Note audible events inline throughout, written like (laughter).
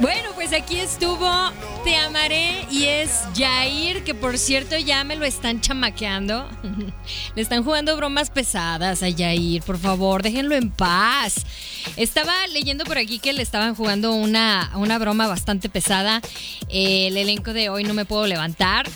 Bueno, pues aquí estuvo Te Amaré y es Jair, que por cierto ya me lo están chamaqueando. (laughs) Le están jugando bromas pesadas a Jair, por favor, déjenlo en paz. Estaba leyendo por aquí que le estaban jugando una, una broma bastante pesada. El elenco de hoy no me puedo levantar.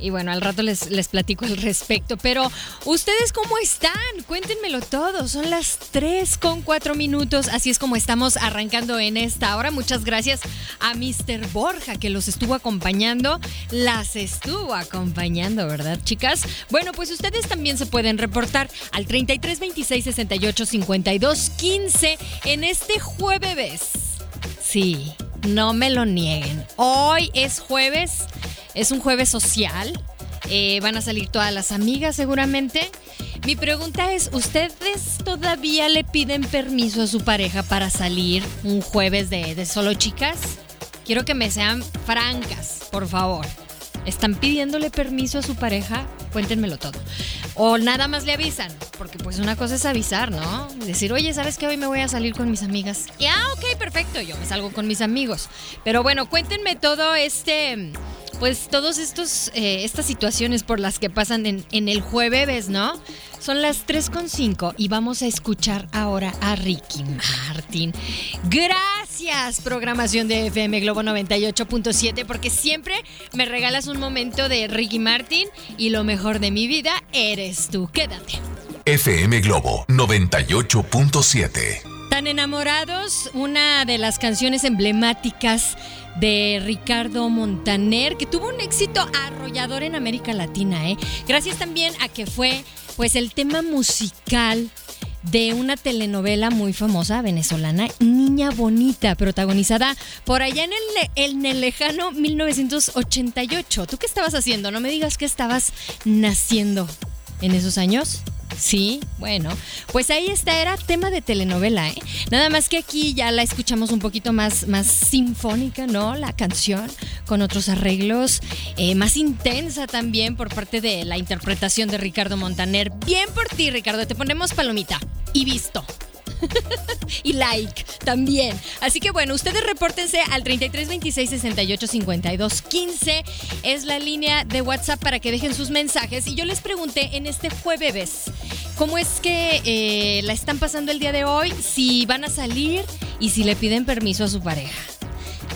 Y bueno, al rato les, les platico al respecto. Pero, ¿ustedes cómo están? Cuéntenmelo todo. Son las 3 con 4 minutos. Así es como estamos arrancando en esta hora. Muchas gracias a Mr. Borja que los estuvo acompañando. Las estuvo acompañando, ¿verdad, chicas? Bueno, pues ustedes también se pueden reportar al 33 26 68 52 15 en este jueves. Sí, no me lo nieguen. Hoy es jueves, es un jueves social. Eh, van a salir todas las amigas seguramente. Mi pregunta es, ¿ustedes todavía le piden permiso a su pareja para salir un jueves de, de solo chicas? Quiero que me sean francas, por favor. ¿Están pidiéndole permiso a su pareja? Cuéntenmelo todo. O nada más le avisan, porque pues una cosa es avisar, ¿no? Decir, oye, ¿sabes que hoy me voy a salir con mis amigas? Y ah, ok, perfecto, yo me salgo con mis amigos. Pero bueno, cuéntenme todo este, pues todos estos, eh, estas situaciones por las que pasan en, en el jueves, ¿no? Son las 3.5 y vamos a escuchar ahora a Ricky Martin. Gracias, programación de FM Globo 98.7, porque siempre me regalas un momento de Ricky Martin y lo mejor de mi vida eres tú. Quédate. FM Globo 98.7. Tan enamorados, una de las canciones emblemáticas de Ricardo Montaner, que tuvo un éxito arrollador en América Latina, ¿eh? Gracias también a que fue, pues, el tema musical de una telenovela muy famosa venezolana, Niña Bonita, protagonizada por allá en el, en el lejano 1988. ¿Tú qué estabas haciendo? No me digas que estabas naciendo en esos años. Sí, bueno, pues ahí está, era tema de telenovela, ¿eh? Nada más que aquí ya la escuchamos un poquito más, más sinfónica, ¿no? La canción, con otros arreglos, eh, más intensa también por parte de la interpretación de Ricardo Montaner. Bien por ti, Ricardo, te ponemos palomita y visto. (laughs) y like también. Así que bueno, ustedes repórtense al 33 26 68 52 15. Es la línea de WhatsApp para que dejen sus mensajes. Y yo les pregunté en este jueves, ¿cómo es que eh, la están pasando el día de hoy? Si van a salir y si le piden permiso a su pareja.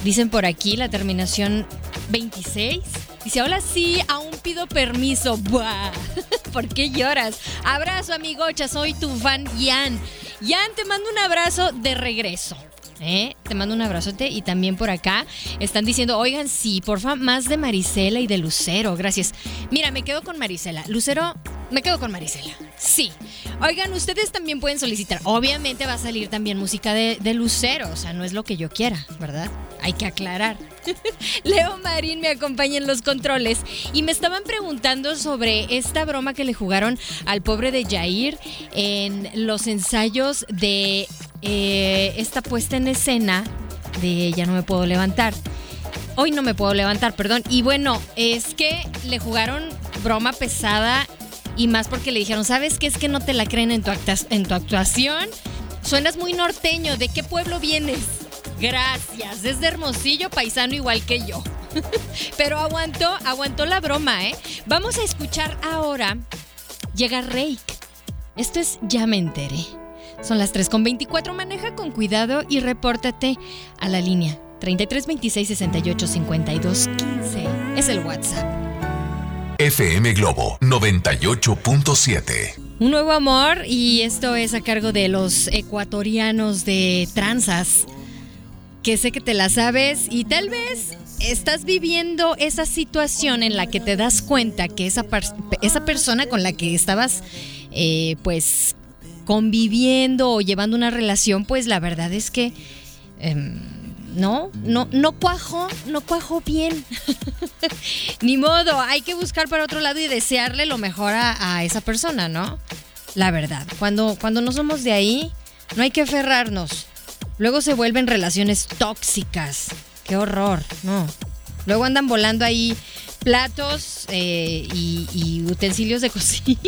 Dicen por aquí la terminación 26. Dice, hola, sí, aún pido permiso. (laughs) Buah. (laughs) ¿Por qué lloras? Abrazo, amigocha, soy tu fan, Yan. Yan, te mando un abrazo de regreso. ¿Eh? Te mando un abrazote y también por acá están diciendo, oigan, sí, porfa, más de Marisela y de Lucero, gracias. Mira, me quedo con Marisela. Lucero, me quedo con Marisela. Sí. Oigan, ustedes también pueden solicitar. Obviamente va a salir también música de, de Lucero, o sea, no es lo que yo quiera, ¿verdad? Hay que aclarar. (laughs) Leo Marín me acompaña en los controles y me estaban preguntando sobre esta broma que le jugaron al pobre de Jair en los ensayos de eh, esta puesta en escena de Ya no me puedo levantar. Hoy no me puedo levantar, perdón. Y bueno, es que le jugaron broma pesada y más porque le dijeron, ¿sabes qué? Es que no te la creen en tu, en tu actuación. Suenas muy norteño. ¿De qué pueblo vienes? Gracias. Es de Hermosillo, paisano igual que yo. (laughs) Pero aguantó, aguantó la broma, ¿eh? Vamos a escuchar ahora. Llega Rake. Esto es Ya me enteré. Son las 3.24. Maneja con cuidado y repórtate a la línea 33 26 68 52 15. Es el WhatsApp. FM Globo 98.7. Un nuevo amor y esto es a cargo de los ecuatorianos de Tranzas, que sé que te la sabes y tal vez estás viviendo esa situación en la que te das cuenta que esa, esa persona con la que estabas eh, pues conviviendo o llevando una relación, pues la verdad es que... Em, no, no, no cuajo, no cuajo bien. (laughs) Ni modo, hay que buscar para otro lado y desearle lo mejor a, esa persona, ¿no? La verdad, cuando, cuando no somos de ahí, no hay que aferrarnos. Luego se vuelven relaciones tóxicas. Qué horror, ¿no? Luego andan volando ahí platos eh, y, utensilios de (laughs) cocina.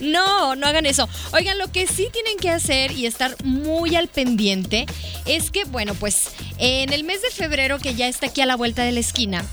no, no hagan eso. Oigan, lo que sí tienen que hacer y estar muy al pendiente es que, bueno, pues en el mes de febrero, que ya está aquí a la vuelta de la esquina,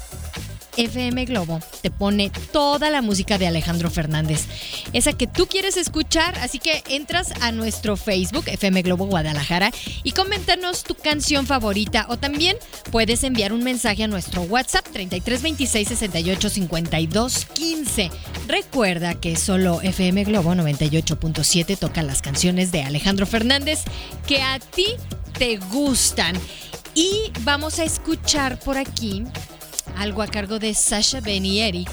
FM Globo te pone toda la música de Alejandro Fernández, esa que tú quieres escuchar, así que entras a nuestro Facebook FM Globo Guadalajara y coméntanos tu canción favorita o también puedes enviar un mensaje a nuestro WhatsApp 3326 68 52 15. Recuerda que solo FM Globo 98.7 toca las canciones de Alejandro Fernández que a ti te gustan. Y vamos a escuchar por aquí algo a cargo de Sasha Ben y Eric.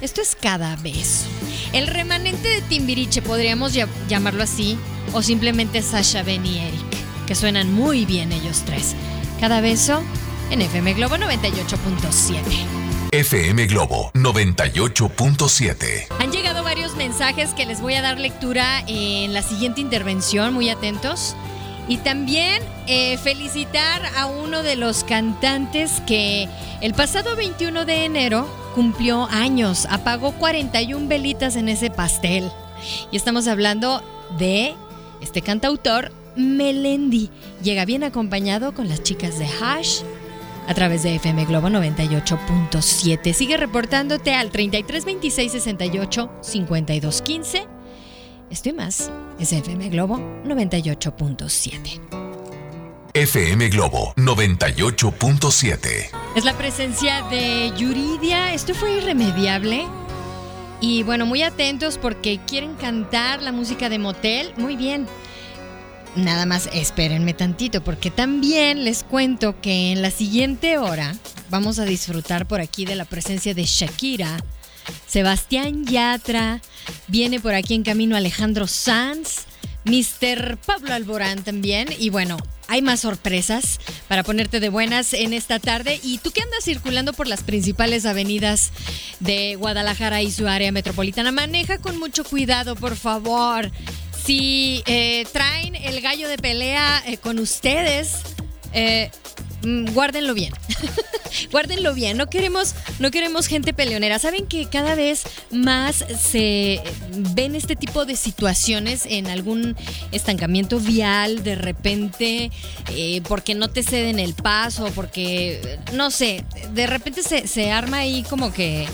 Esto es cada beso. El remanente de Timbiriche podríamos llamarlo así, o simplemente Sasha Ben y Eric, que suenan muy bien ellos tres. Cada beso en FM Globo 98.7. FM Globo 98.7. Han llegado varios mensajes que les voy a dar lectura en la siguiente intervención, muy atentos. Y también eh, felicitar a uno de los cantantes que el pasado 21 de enero cumplió años, apagó 41 velitas en ese pastel. Y estamos hablando de este cantautor Melendi. Llega bien acompañado con las chicas de Hash a través de FM Globo 98.7. Sigue reportándote al 3326 68 5215 Estoy más es FM Globo 98.7. FM Globo 98.7. Es la presencia de Yuridia. Esto fue irremediable. Y bueno, muy atentos porque quieren cantar la música de Motel. Muy bien. Nada más espérenme tantito porque también les cuento que en la siguiente hora vamos a disfrutar por aquí de la presencia de Shakira Sebastián Yatra, viene por aquí en camino Alejandro Sanz, Mr. Pablo Alborán también, y bueno, hay más sorpresas para ponerte de buenas en esta tarde. Y tú que andas circulando por las principales avenidas de Guadalajara y su área metropolitana, maneja con mucho cuidado, por favor. Si eh, traen el gallo de pelea eh, con ustedes, eh, guárdenlo bien. (laughs) guárdenlo bien. No queremos, no queremos gente peleonera. Saben que cada vez más se ven este tipo de situaciones en algún estancamiento vial, de repente, eh, porque no te ceden el paso, porque, no sé, de repente se, arma ahí como que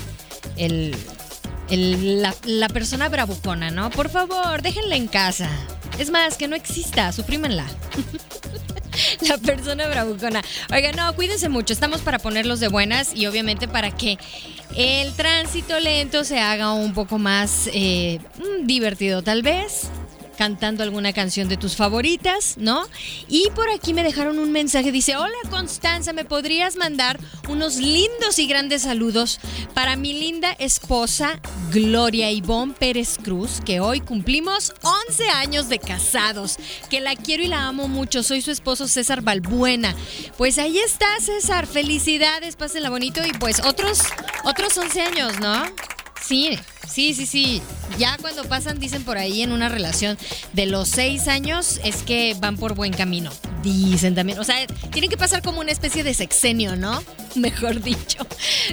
el, la, la, persona bravucona, ¿no? Por favor, déjenla en casa. Es más, que no exista, suprímenla. (laughs) (laughs) la persona bravucona. Oiga, no, cuídense mucho. Estamos para ponerlos de buenas y obviamente para que el tránsito lento se haga un poco más eh, mm, divertido, tal vez cantando alguna canción de tus favoritas, ¿no? Y por aquí me dejaron un mensaje, dice, hola Constanza, ¿me podrías mandar unos lindos y grandes saludos para mi linda esposa Gloria Ivonne Pérez Cruz, que hoy cumplimos 11 años de casados, que la quiero y la amo mucho, soy su esposo César Balbuena. Pues ahí está César, felicidades, pásenla bonito y pues otros, otros 11 años, ¿no? Sí, sí, sí, sí. Ya cuando pasan, dicen por ahí en una relación de los seis años, es que van por buen camino. Dicen también. O sea, tienen que pasar como una especie de sexenio, ¿no? (laughs) Mejor dicho.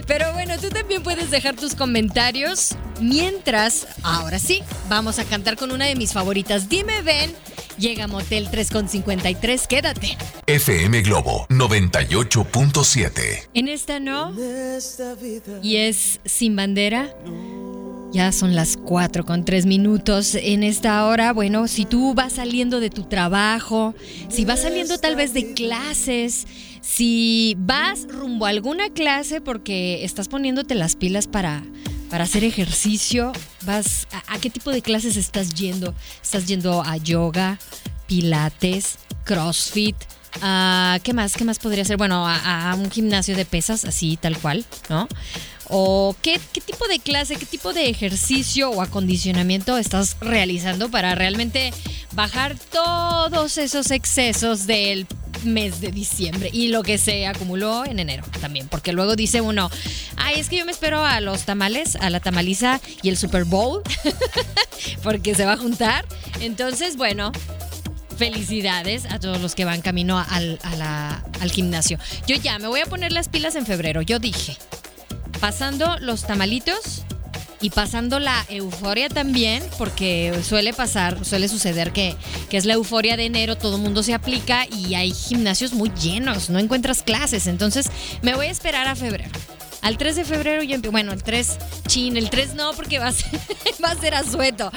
Pero bueno, tú también puedes dejar tus comentarios. Mientras, ahora sí, vamos a cantar con una de mis favoritas. Dime, ven. Llega Motel 3,53, quédate. FM Globo 98.7. En esta no. Y es sin bandera. Ya son las 4 con 3 minutos en esta hora. Bueno, si tú vas saliendo de tu trabajo, si vas saliendo tal vez de clases, si vas rumbo a alguna clase porque estás poniéndote las pilas para para hacer ejercicio, vas a, qué tipo de clases estás yendo? ¿Estás yendo a yoga, pilates, CrossFit? Uh, ¿Qué más? ¿Qué más podría ser? Bueno, a, a, un gimnasio de pesas, así tal cual, ¿no? ¿O qué, qué tipo de clase, qué tipo de ejercicio o acondicionamiento estás realizando para realmente bajar todos esos excesos del mes de diciembre y lo que se acumuló en enero también, porque luego dice uno, ay, es que yo me espero a los tamales, a la tamaliza y el Super Bowl, (laughs) porque se va a juntar. Entonces, bueno, felicidades a todos los que van camino al, al gimnasio. Yo ya me voy a poner las pilas en febrero, yo dije, pasando los tamalitos y pasando la euforia también, porque suele pasar, suele suceder que, que es la euforia de enero, todo mundo se aplica y hay gimnasios muy llenos, no encuentras clases, entonces me voy a esperar a febrero. Al 3 de febrero yo empiezo, bueno, el 3 chin, el 3 no porque va a ser, (laughs) va a ser asueto,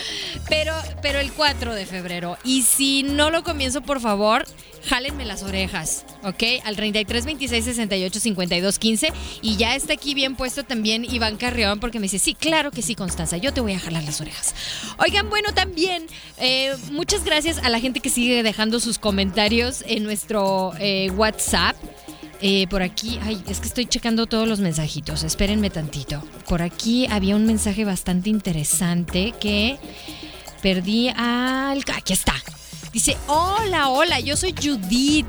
pero, pero el 4 de febrero. Y si no lo comienzo, por favor, jálenme las orejas, ¿ok? Al 33 26 68 52 15 y ya está aquí bien puesto también Iván Carrión porque me dice, sí, claro que sí, Constanza, yo te voy a jalar las orejas. Oigan, bueno, también eh, muchas gracias a la gente que sigue dejando sus comentarios en nuestro eh, WhatsApp. Eh, por aquí, ay, es que estoy checando todos los mensajitos, espérenme tantito. Por aquí había un mensaje bastante interesante que perdí al... Aquí está. Dice, hola, hola, yo soy Judith.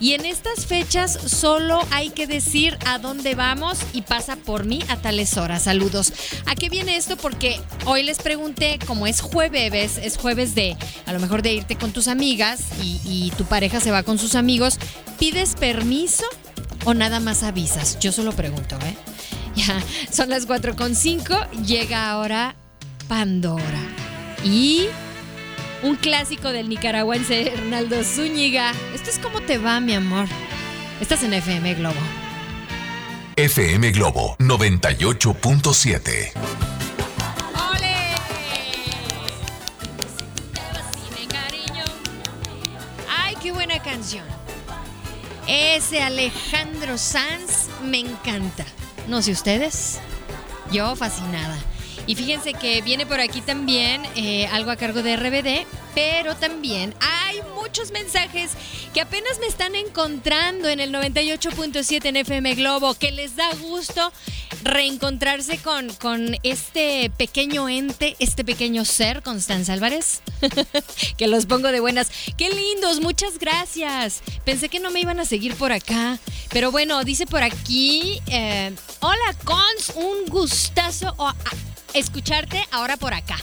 Y en estas fechas solo hay que decir a dónde vamos y pasa por mí a tales horas. Saludos. ¿A qué viene esto? Porque hoy les pregunté, como es jueves, es jueves de a lo mejor de irte con tus amigas y, y tu pareja se va con sus amigos, ¿pides permiso o nada más avisas? Yo solo pregunto, ¿eh? (laughs) Ya, son las 4.5, llega ahora Pandora. Y un clásico del nicaragüense Hernaldo Zúñiga. Esto es como te va, mi amor. Estás en FM Globo. FM Globo 98.7. ¡Ole! cariño. ¡Ay, qué buena canción! Ese Alejandro Sanz me encanta. No sé ustedes. Yo fascinada. Y fíjense que viene por aquí también eh, algo a cargo de RBD, pero también muchos mensajes que apenas me están encontrando en el 98.7 en FM Globo, que les da gusto reencontrarse con, con este pequeño ente, este pequeño ser, Constanza Álvarez, (laughs) que los pongo de buenas. Qué lindos, muchas gracias. Pensé que no me iban a seguir por acá, pero bueno, dice por aquí, eh, hola Cons, un gustazo escucharte ahora por acá.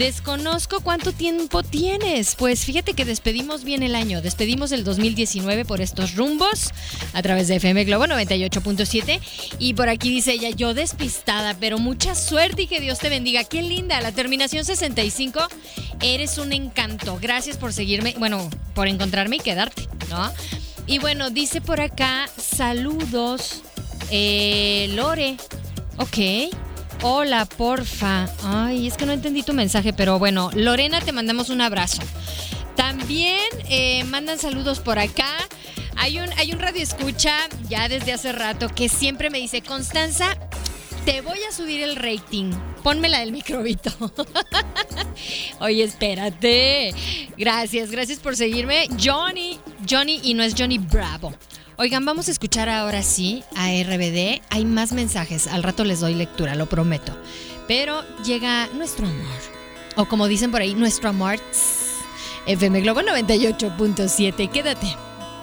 Desconozco cuánto tiempo tienes. Pues fíjate que despedimos bien el año. Despedimos el 2019 por estos rumbos a través de FM Globo 98.7. Y por aquí dice ella, yo despistada, pero mucha suerte y que Dios te bendiga. Qué linda. La terminación 65. Eres un encanto. Gracias por seguirme, bueno, por encontrarme y quedarte, ¿no? Y bueno, dice por acá, saludos. Eh, Lore. Ok. Hola, porfa. Ay, es que no entendí tu mensaje, pero bueno, Lorena, te mandamos un abrazo. También eh, mandan saludos por acá. Hay un, hay un radio escucha ya desde hace rato que siempre me dice, Constanza, te voy a subir el rating. Pónmela del microbito. (laughs) Oye, espérate. Gracias, gracias por seguirme. Johnny, Johnny y no es Johnny Bravo. Oigan, vamos a escuchar ahora sí a RBD. Hay más mensajes. Al rato les doy lectura, lo prometo. Pero llega nuestro amor. O como dicen por ahí, nuestro amor. FM Globo 98.7. Quédate.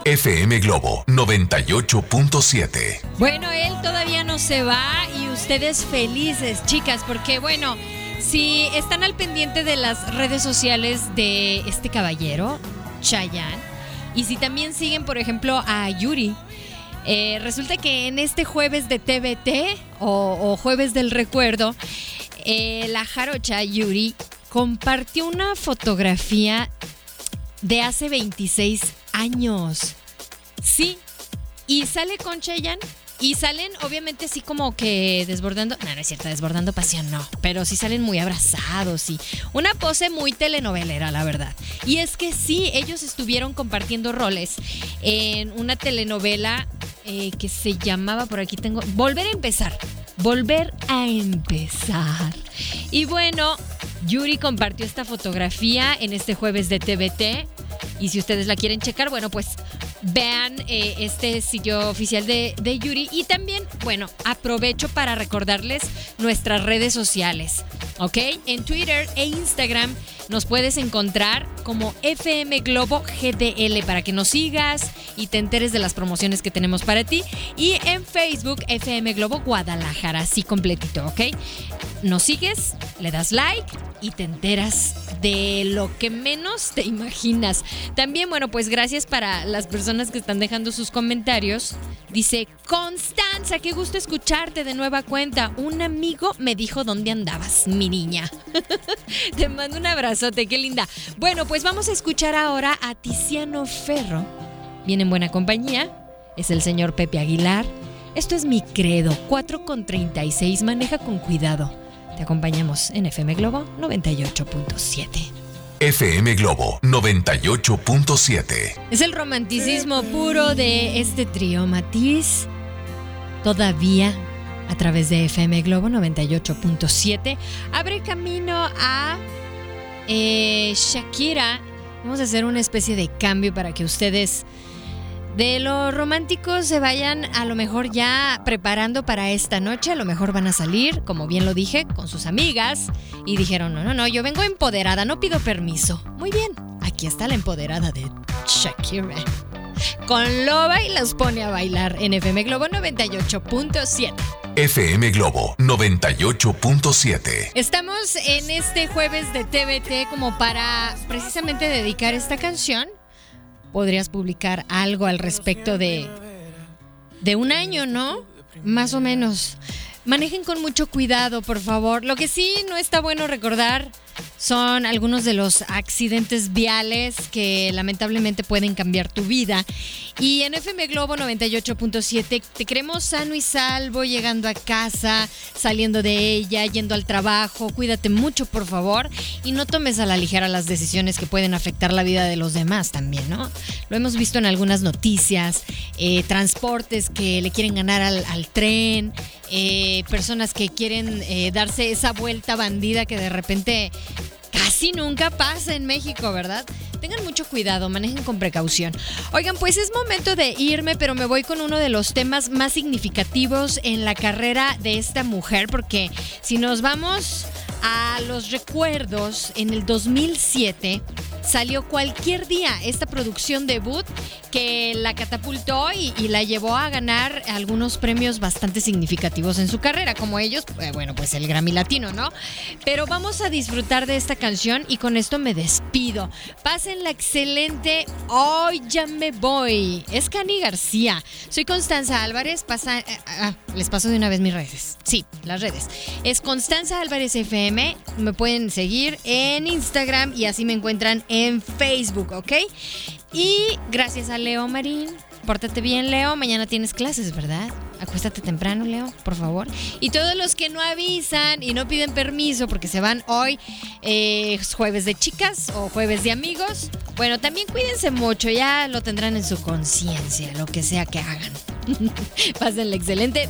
FM Globo 98.7. Bueno, él todavía no se va y ustedes felices, chicas, porque bueno, si están al pendiente de las redes sociales de este caballero, Chayanne, y si también siguen, por ejemplo, a Yuri, eh, resulta que en este jueves de TBT o, jueves del recuerdo, eh, la jarocha Yuri compartió una fotografía de hace 26 años. Sí, y sale con Cheyenne y salen, obviamente, así como que desbordando. No, no es cierto, desbordando pasión, no. Pero sí salen muy abrazados y una pose muy telenovelera, la verdad. Y es que sí, ellos estuvieron compartiendo roles en una telenovela eh, que se llamaba, por aquí tengo, Volver a empezar. volver a empezar. Y bueno, Yuri compartió esta fotografía en este jueves de TVT. Y si ustedes la quieren checar, bueno, pues vean eh, este sitio oficial de, de, Yuri. Y también, bueno, aprovecho para recordarles nuestras redes sociales. ¿Ok? En Twitter e Instagram nos puedes encontrar como FM Globo GDL para que nos sigas y te enteres de las promociones que tenemos para ti. Y en Facebook FM Globo Guadalajara, así completito, ¿ok? Nos sigues, le das like y te enteras de lo que menos te imaginas. También, bueno, pues gracias para las personas que están dejando sus comentarios. Dice, Constanza, qué gusto escucharte de nueva cuenta. Un amigo me dijo dónde andabas, mi niña. (laughs) te mando un abrazote, qué linda. Bueno, pues vamos a escuchar ahora a Tiziano Ferro. Viene en buena compañía. Es el señor Pepe Aguilar. Esto es mi credo, 4 con 36. Maneja con cuidado. Te acompañamos en FM Globo 98.7. FM Globo 98.7. Es el romanticismo puro de este trío Matiz. Todavía a través de FM Globo 98.7 abre camino a eh, Shakira. Vamos a hacer una especie de cambio para que ustedes de los románticos se vayan a lo mejor ya preparando para esta noche, a lo mejor van a salir, como bien lo dije, con sus amigas y dijeron, no, no, no, yo vengo empoderada, no pido permiso. Muy bien, aquí está la empoderada de Shakira. Con Loba y los pone a bailar en FM Globo 98.7. FM Globo 98.7. Estamos en este jueves de TVT como para precisamente dedicar esta canción podrías publicar algo al respecto de, de un año, ¿no? Más o menos. Manejen con mucho cuidado, por favor. Lo que sí no está bueno recordar son algunos de los accidentes viales que lamentablemente pueden cambiar tu vida. Y en FM Globo 98.7 te queremos sano y salvo, llegando a casa, saliendo de ella, yendo al trabajo. Cuídate mucho, por favor, y no tomes a la ligera las decisiones que pueden afectar la vida de los demás también, ¿no? Lo hemos visto en algunas noticias, eh, transportes que le quieren ganar al, tren, eh, personas que quieren eh, darse esa vuelta bandida que de repente casi nunca pasa en México, ¿verdad? Tengan mucho cuidado, manejen con precaución. Oigan, pues es momento de irme, pero me voy con uno de los temas más significativos en la carrera de esta mujer, porque si nos vamos a los recuerdos, en el 2007 salió cualquier día esta producción debut que la catapultó y, la llevó a ganar algunos premios bastante significativos en su carrera, como ellos, eh, bueno, pues el Grammy Latino, ¿no? Pero vamos a disfrutar de esta canción y con esto me despido. Pasen la excelente Hoy ya me voy. Es Cani García. Soy Constanza Álvarez. Pasa, eh, ah, les paso de una vez mis redes. Sí, las redes. Es Constanza Álvarez FM. Me pueden seguir en Instagram y así me encuentran en Facebook, ¿ok? Y gracias a Leo Marín. Pórtate bien, Leo. Mañana tienes clases, ¿verdad? Acuéstate temprano, Leo, por favor. Y todos los que no avisan y no piden permiso porque se van hoy, eh, jueves de chicas o jueves de amigos, bueno, también cuídense mucho. Ya lo tendrán en su conciencia, lo que sea que hagan. (laughs) Pásenle excelente.